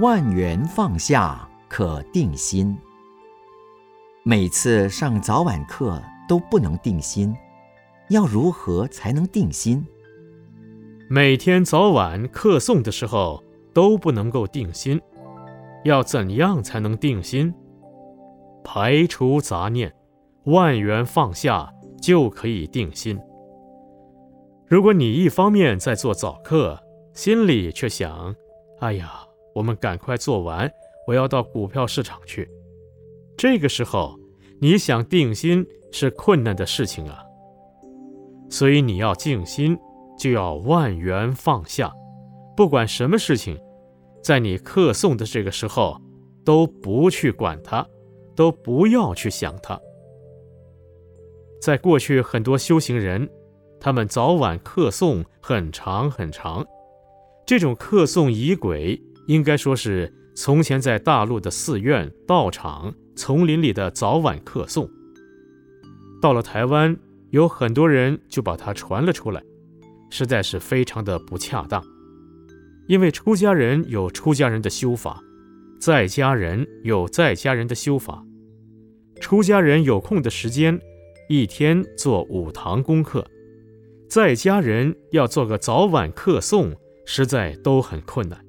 万缘放下，可定心。每次上早晚课都不能定心，要如何才能定心？每天早晚课诵的时候都不能够定心，要怎样才能定心？排除杂念，万缘放下，就可以定心。如果你一方面在做早课，心里却想：“哎呀，我们赶快做完，我要到股票市场去。”这个时候，你想定心是困难的事情啊。所以你要静心，就要万缘放下，不管什么事情，在你课诵的这个时候，都不去管它。都不要去想它。在过去，很多修行人，他们早晚课诵很长很长。这种课诵仪轨，应该说是从前在大陆的寺院、道场、丛林里的早晚课诵。到了台湾，有很多人就把它传了出来，实在是非常的不恰当。因为出家人有出家人的修法。在家人有在家人的修法，出家人有空的时间，一天做五堂功课；在家人要做个早晚课诵，实在都很困难。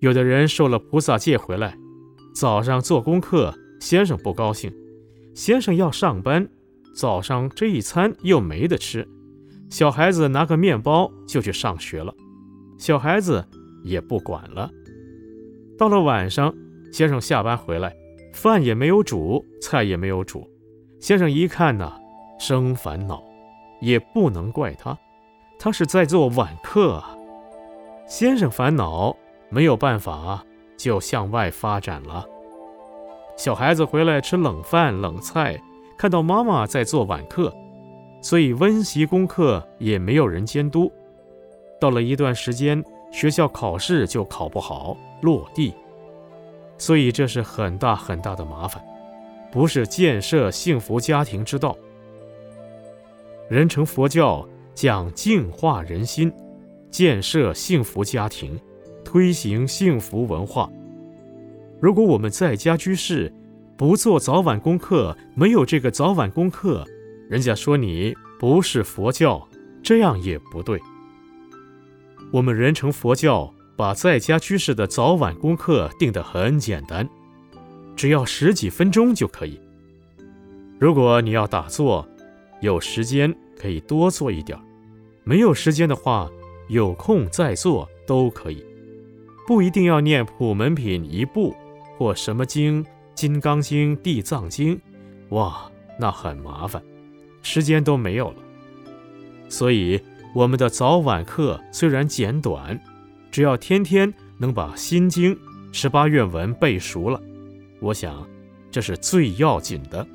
有的人受了菩萨戒回来，早上做功课，先生不高兴，先生要上班，早上这一餐又没得吃，小孩子拿个面包就去上学了，小孩子也不管了。到了晚上，先生下班回来，饭也没有煮，菜也没有煮。先生一看呢，生烦恼，也不能怪他，他是在做晚课啊。先生烦恼，没有办法，就向外发展了。小孩子回来吃冷饭冷菜，看到妈妈在做晚课，所以温习功课也没有人监督。到了一段时间，学校考试就考不好。落地，所以这是很大很大的麻烦，不是建设幸福家庭之道。人成佛教讲净化人心，建设幸福家庭，推行幸福文化。如果我们在家居士不做早晚功课，没有这个早晚功课，人家说你不是佛教，这样也不对。我们人成佛教。把在家居士的早晚功课定得很简单，只要十几分钟就可以。如果你要打坐，有时间可以多做一点；没有时间的话，有空再做都可以。不一定要念普门品一部或什么经，《金刚经》《地藏经》，哇，那很麻烦，时间都没有了。所以我们的早晚课虽然简短。只要天天能把《心经》十八愿文背熟了，我想这是最要紧的。